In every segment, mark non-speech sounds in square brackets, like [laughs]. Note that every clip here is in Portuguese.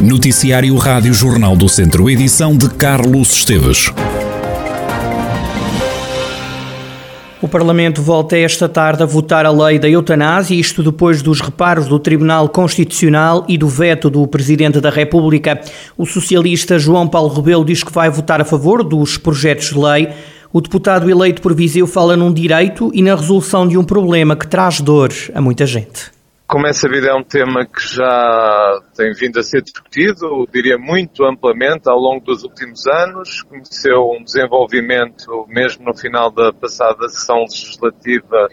Noticiário Rádio Jornal do Centro, edição de Carlos Esteves. O Parlamento volta esta tarde a votar a lei da eutanásia, isto depois dos reparos do Tribunal Constitucional e do veto do Presidente da República. O socialista João Paulo Rebelo diz que vai votar a favor dos projetos de lei. O deputado eleito por Viseu fala num direito e na resolução de um problema que traz dor a muita gente. Como é sabido, é um tema que já tem vindo a ser discutido, diria muito amplamente, ao longo dos últimos anos. Conheceu um desenvolvimento, mesmo no final da passada sessão legislativa,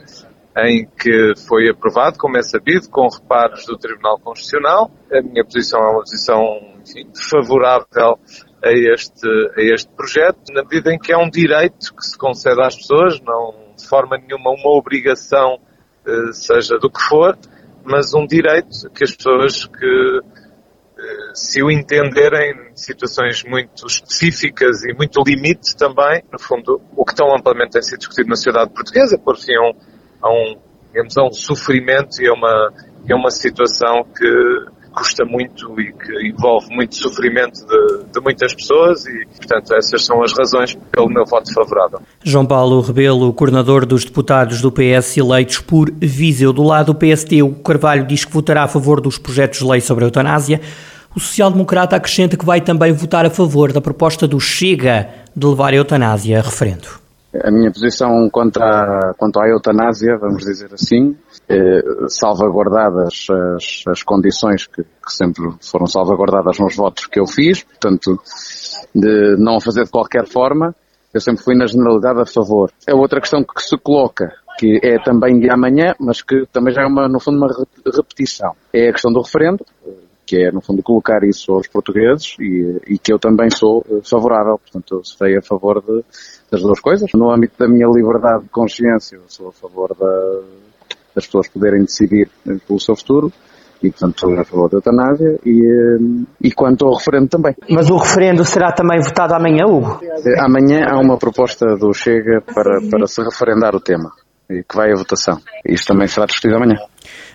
em que foi aprovado, como é sabido, com reparos do Tribunal Constitucional. A minha posição é uma posição enfim, favorável a este, a este projeto, na medida em que é um direito que se concede às pessoas, não de forma nenhuma uma obrigação, eh, seja do que for mas um direito que as pessoas que eh, se o entenderem em situações muito específicas e muito limite também, no fundo, o que tão amplamente tem sido discutido na sociedade portuguesa, por fim a um, a um, digamos, a um sofrimento e a uma, a uma situação que custa muito e que envolve muito sofrimento de, de, muitas pessoas e, portanto, essas são as razões pelo meu voto favorável. João Paulo Rebelo, coordenador dos deputados do PS eleitos por Viseu. Do lado do PST, o Carvalho diz que votará a favor dos projetos de lei sobre a eutanásia. O social-democrata acrescenta que vai também votar a favor da proposta do Chega de levar a eutanásia a referendo. A minha posição quanto à, quanto à eutanásia, vamos dizer assim, eh, salvaguardadas as, as condições que, que, sempre foram salvaguardadas nos votos que eu fiz, portanto, de não fazer de qualquer forma, eu sempre fui na generalidade a favor. É outra questão que se coloca, que é também de amanhã, mas que também já é uma, no fundo, uma repetição. É a questão do referendo, que é, no fundo, colocar isso aos portugueses e, e que eu também sou eh, favorável. Portanto, eu serei a favor de, das duas coisas. No âmbito da minha liberdade de consciência, eu sou a favor da, das pessoas poderem decidir pelo seu futuro e, portanto, sou a favor da eutanásia e, eh, e quanto ao referendo também. Mas o referendo será também votado amanhã, Hugo? Eh, amanhã há uma proposta do Chega para, para se referendar o tema e que vai à votação. Isto também será discutido amanhã.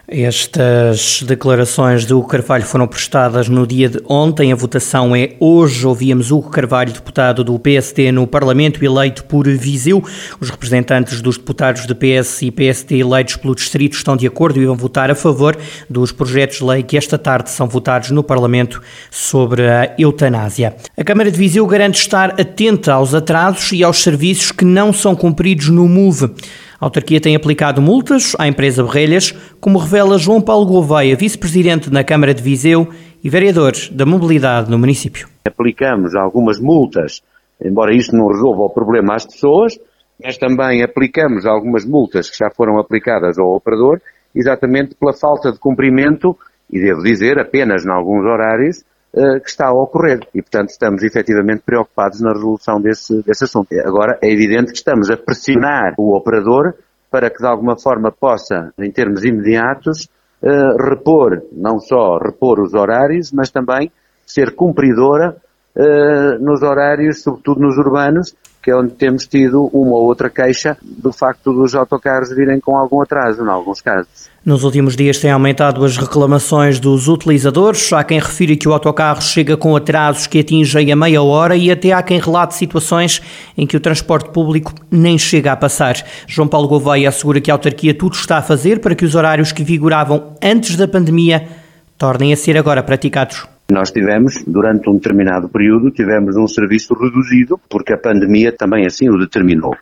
Estas declarações do Carvalho foram prestadas no dia de ontem. A votação é hoje. Ouvíamos Hugo Carvalho, deputado do PSD no Parlamento, eleito por Viseu. Os representantes dos deputados de PS e PSD eleitos pelo Distrito estão de acordo e vão votar a favor dos projetos de lei que esta tarde são votados no Parlamento sobre a eutanásia. A Câmara de Viseu garante estar atenta aos atrasos e aos serviços que não são cumpridos no MOVE. A autarquia tem aplicado multas à empresa Berrelhas, como revela João Paulo Gouveia, vice-presidente na Câmara de Viseu e vereador da mobilidade no município. Aplicamos algumas multas, embora isto não resolva o problema às pessoas, mas também aplicamos algumas multas que já foram aplicadas ao operador, exatamente pela falta de cumprimento, e devo dizer, apenas em alguns horários, eh, que está a ocorrer. E, portanto, estamos efetivamente preocupados na resolução desse, desse assunto. Agora, é evidente que estamos a pressionar o operador para que, de alguma forma, possa, em termos imediatos, uh, repor, não só repor os horários, mas também ser cumpridora uh, nos horários, sobretudo nos urbanos, que é onde temos tido uma ou outra queixa do facto dos autocarros virem com algum atraso, em alguns casos. Nos últimos dias têm aumentado as reclamações dos utilizadores. Há quem refira que o autocarro chega com atrasos que atingem a meia hora e até há quem relate situações em que o transporte público nem chega a passar. João Paulo Gouveia assegura que a autarquia tudo está a fazer para que os horários que vigoravam antes da pandemia tornem a ser agora praticados. Nós tivemos, durante um determinado período, tivemos um serviço reduzido, porque a pandemia também assim o determinou.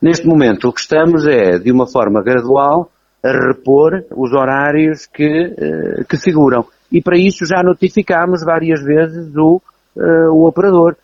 Neste momento, o que estamos é, de uma forma gradual, a repor os horários que, eh, que figuram. E para isso já notificámos várias vezes o, uh, o operador.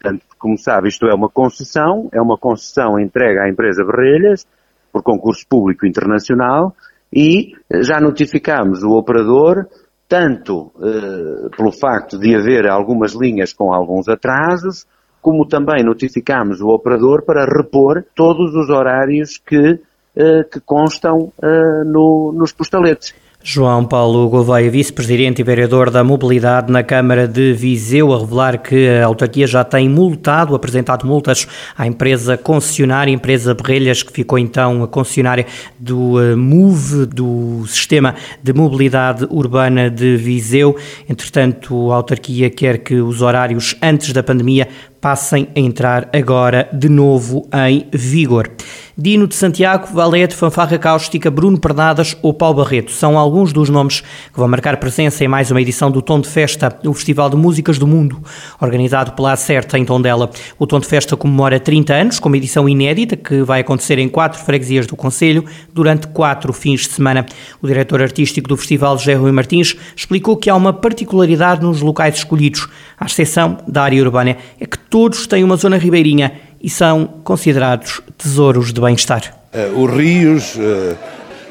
Portanto, como sabe, isto é uma concessão, é uma concessão entregue à empresa Berrelhas, por concurso público internacional, e já notificámos o operador tanto eh, pelo facto de haver algumas linhas com alguns atrasos, como também notificamos o operador para repor todos os horários que, eh, que constam eh, no, nos postaletes. João Paulo Gouveia, vice-presidente e vereador da Mobilidade na Câmara de Viseu, a revelar que a autarquia já tem multado, apresentado multas à empresa concessionária, empresa Berrelhas, que ficou então a concessionária do eh, MOVE, do Sistema de Mobilidade Urbana de Viseu. Entretanto, a autarquia quer que os horários antes da pandemia passem a entrar agora de novo em vigor. Dino de Santiago, Valete, Fanfarra Cáustica, Bruno Pernadas ou Paulo Barreto são alguns dos nomes que vão marcar presença em mais uma edição do Tom de Festa, o Festival de Músicas do Mundo, organizado pela Acerta em Tondela. O Tom de Festa comemora 30 anos, com uma edição inédita que vai acontecer em quatro freguesias do Conselho durante quatro fins de semana. O diretor artístico do festival, José Rui Martins, explicou que há uma particularidade nos locais escolhidos, à exceção da área urbana, é que todos têm uma zona ribeirinha e são considerados tesouros de bem-estar. Eh, os rios eh,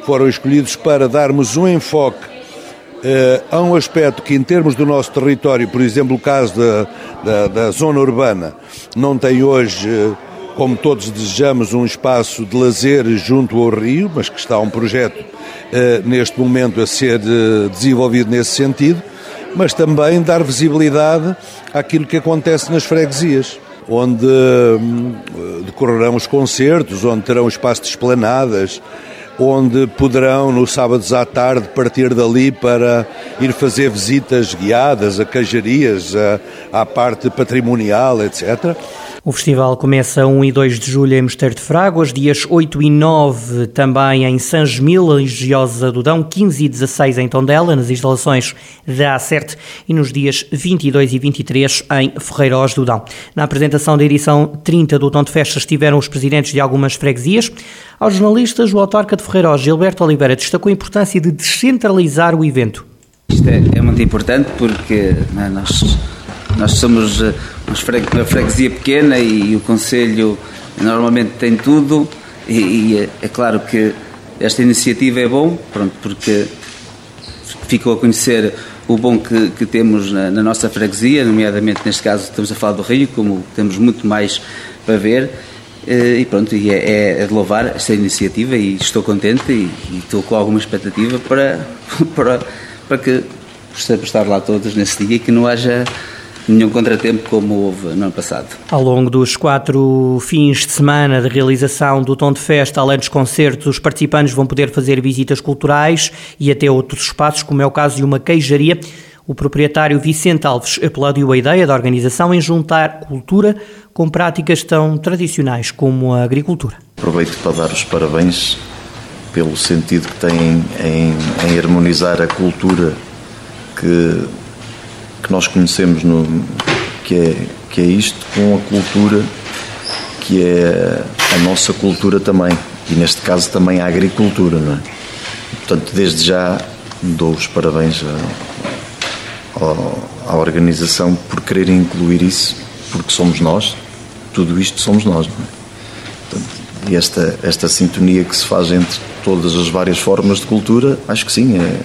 foram escolhidos para darmos um enfoque eh, a um aspecto que, em termos do nosso território, por exemplo, o caso da, da, da zona urbana, não tem hoje, como todos desejamos, um espaço de lazer junto ao rio, mas que está um projeto neste momento a ser desenvolvido nesse sentido, mas também dar visibilidade àquilo que acontece nas freguesias onde hum, decorrerão os concertos, onde terão espaço de esplanadas, onde poderão, nos sábados à tarde, partir dali para ir fazer visitas guiadas a cajarias, à parte patrimonial, etc. O festival começa 1 e 2 de julho em Mosteiro de Fráguas, dias 8 e 9 também em São Gemil, em Giosa do Dão, 15 e 16 em Tondela, nas instalações da Acerte, e nos dias 22 e 23 em Ferreiros do Dão. Na apresentação da edição 30 do Tom de Festas estiveram os presidentes de algumas freguesias. Aos jornalistas, o autarca de Ferreiros, Gilberto Oliveira, destacou a importância de descentralizar o evento. Isto é, é muito importante porque é, nós, nós somos uma freguesia pequena e, o Conselho normalmente tem tudo e, e é, é, claro que esta iniciativa é bom, pronto, porque ficou a conhecer o bom que, que temos na, na, nossa freguesia, nomeadamente neste caso estamos a falar do Rio, como temos muito mais para ver eh, e pronto, e é, é de louvar esta iniciativa e estou contente e, e estou com alguma expectativa para, [laughs] para, para que possamos estar lá todos nesse dia e que não haja nenhum contratempo como houve no ano passado. Ao longo dos quatro fins de semana de realização do Tom de Festa, além dos concertos, os participantes vão poder fazer visitas culturais e até outros espaços, como é o caso de uma queijaria. O proprietário Vicente Alves aplaudiu a ideia da organização em juntar cultura com práticas tão tradicionais como a agricultura. Aproveito para dar os parabéns pelo sentido que têm em, em harmonizar a cultura que que nós conhecemos no, que, é, que é isto com a cultura que é a nossa cultura também e neste caso também a agricultura, não é? Portanto, desde já dou os parabéns à, à organização por querer incluir isso, porque somos nós, tudo isto somos nós, não é? Portanto, e esta, esta sintonia que se faz entre todas as várias formas de cultura, acho que sim, é,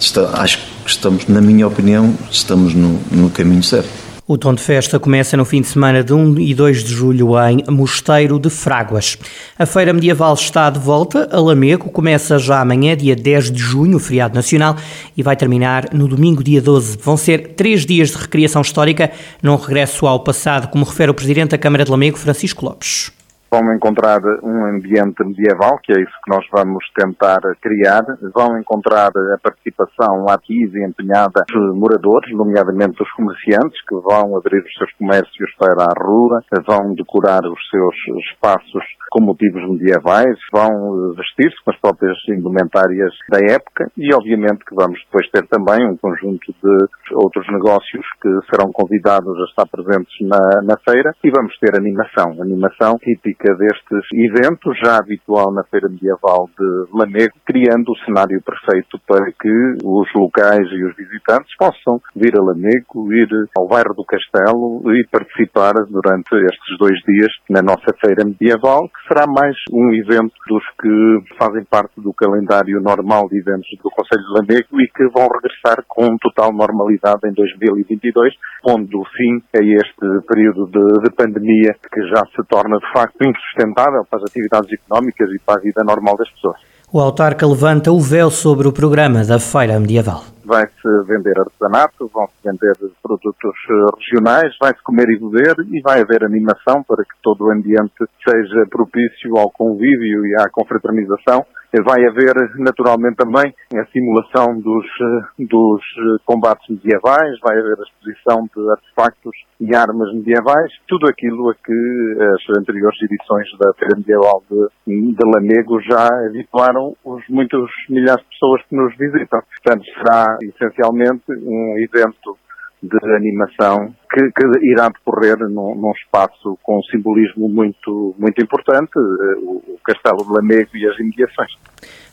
está, acho que estamos, na minha opinião, estamos no, no caminho certo. O Tom de Festa começa no fim de semana de 1 e 2 de julho em Mosteiro de Fráguas. A Feira Medieval está de volta a Lamego, começa já amanhã, dia 10 de junho, feriado nacional, e vai terminar no domingo, dia 12. Vão ser três dias de recriação histórica, num regresso ao passado, como refere o Presidente da Câmara de Lamego, Francisco Lopes vão encontrar um ambiente medieval, que é isso que nós vamos tentar criar, vão encontrar a participação ativa e empenhada dos moradores, nomeadamente dos comerciantes, que vão abrir os seus comércios para a rua, vão decorar os seus espaços com motivos medievais, vão vestir-se com as próprias indumentárias da época e obviamente que vamos depois ter também um conjunto de outros negócios que serão convidados a estar presentes na, na feira e vamos ter animação, animação típica destes eventos, já habitual na Feira Medieval de Lamego, criando o cenário perfeito para que os locais e os visitantes possam vir a Lamego, ir ao bairro do Castelo e participar durante estes dois dias na nossa Feira Medieval, que será mais um evento dos que fazem parte do calendário normal de eventos do Conselho de Lamego e que vão regressar com total normalidade em 2022, onde o fim é este período de, de pandemia que já se torna de facto insustentável para as atividades económicas e para a vida normal das pessoas. O autarca levanta o véu sobre o programa da Feira Medieval. Vai-se vender artesanato, vão-se vender produtos eh, regionais, vai-se comer e beber e vai haver animação para que todo o ambiente seja propício ao convívio e à confraternização Vai haver, naturalmente, também a simulação dos, eh, dos eh, combates medievais, vai haver a exposição de artefactos e armas medievais, tudo aquilo a que as anteriores edições da Feira Medieval de, de Lamego já habituaram os muitos milhares de pessoas que nos visitam. Portanto, será essencialmente um evento de animação que, que irá decorrer num, num, espaço com um simbolismo muito, muito importante, eh, o, o Castelo de Lamego e as imediações.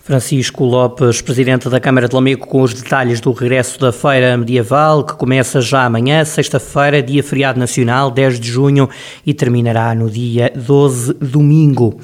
Francisco Lopes, presidente da Câmara de Lamego, com os detalhes do regresso da Feira Medieval, que começa já amanhã, sexta-feira, dia feriado nacional, 10 de junho, e terminará no dia 12, domingo.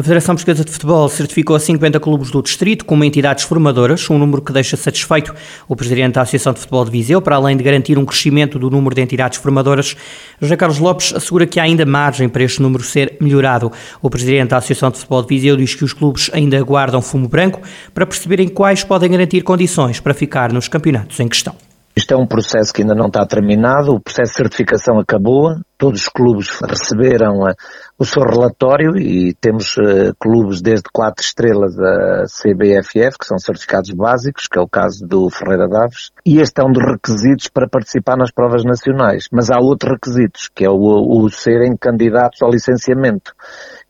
A Federação Portuguesa de Futebol certificou 50 clubes do distrito como entidades formadoras, um número que deixa satisfeito o presidente da Associação de Futebol de Viseu, para além de garantir um crescimento do número de entidades formadoras. José Carlos Lopes assegura que há ainda margem para este número ser melhorado. O presidente da Associação de Futebol de Viseu diz que os clubes ainda aguardam fumo branco para perceberem quais podem garantir condições para ficar nos campeonatos em questão. Isto é um processo que ainda não está terminado, o processo de certificação acabou, todos os clubes receberam uh, o seu relatório e temos uh, clubes desde quatro estrelas a CBFF, que são certificados básicos, que é o caso do Ferreira Daves, e este é um dos requisitos para participar nas provas nacionais. Mas há outros requisitos, que é o, o serem candidatos ao licenciamento.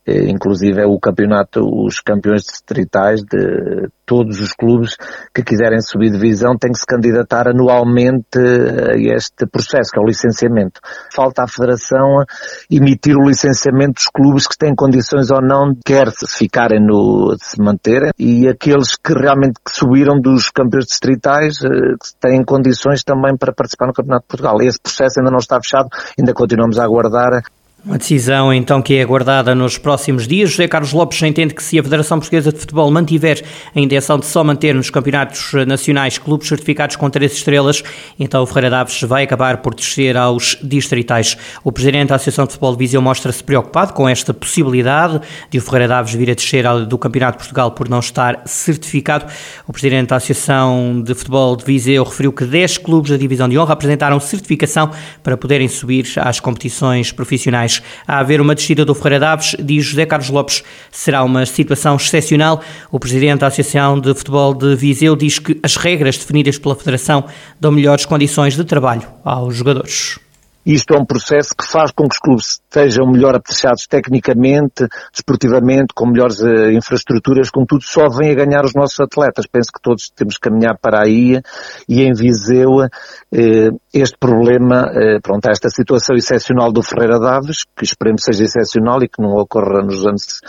Eh, inclusive é o campeonato, os campeões distritais de todos os clubes que quiserem subir divisão têm que se candidatar anualmente a este processo, que é o licenciamento. Falta à Federação emitir o licenciamento dos clubes que têm condições ou não, quer ficarem no, de se manterem, e aqueles que realmente subiram dos campeões distritais, eh, que têm condições também para participar no Campeonato de Portugal. Esse processo ainda não está fechado, ainda continuamos a aguardar uma decisão então que é aguardada nos próximos dias. José Carlos Lopes entende que se a Federação Portuguesa de Futebol mantiver a intenção de só manter nos campeonatos nacionais clubes certificados com três estrelas, então o Ferreira Daves vai acabar por descer aos distritais. O presidente da Associação de Futebol de Viseu mostra-se preocupado com esta possibilidade de o Ferreira Daves vir a descer do Campeonato de Portugal por não estar certificado. O presidente da Associação de Futebol de Viseu referiu que 10 clubes da Divisão de Honra apresentaram certificação para poderem subir às competições profissionais mais. A haver uma descida do Ferreira Daves, diz José Carlos Lopes, será uma situação excepcional. O presidente da Associação de Futebol de Viseu diz que as regras definidas pela Federação dão melhores condições de trabalho aos jogadores. Isto é um processo que faz com que os clubes estejam melhor apetechados tecnicamente, desportivamente, com melhores uh, infraestruturas, contudo só vem a ganhar os nossos atletas. Penso que todos temos que caminhar para aí e em Viseu uh, este problema, uh, pronto, esta situação excepcional do Ferreira Daves, que esperemos seja excepcional e que não ocorra nos anos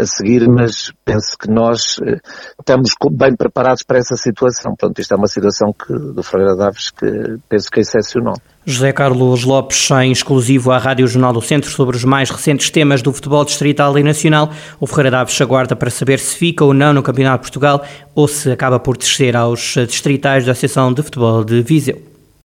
a, seguir, mas penso que nós estamos bem preparados para essa situação. Pronto, isto é uma situação que, do Ferreira Daves que penso que é excepcional. José Carlos Lopes, em exclusivo à Rádio Jornal do Centro, sobre os mais recentes temas do futebol distrital e nacional. O Ferreira Daves aguarda para saber se fica ou não no Campeonato de Portugal ou se acaba por descer aos distritais da Associação de Futebol de Viseu.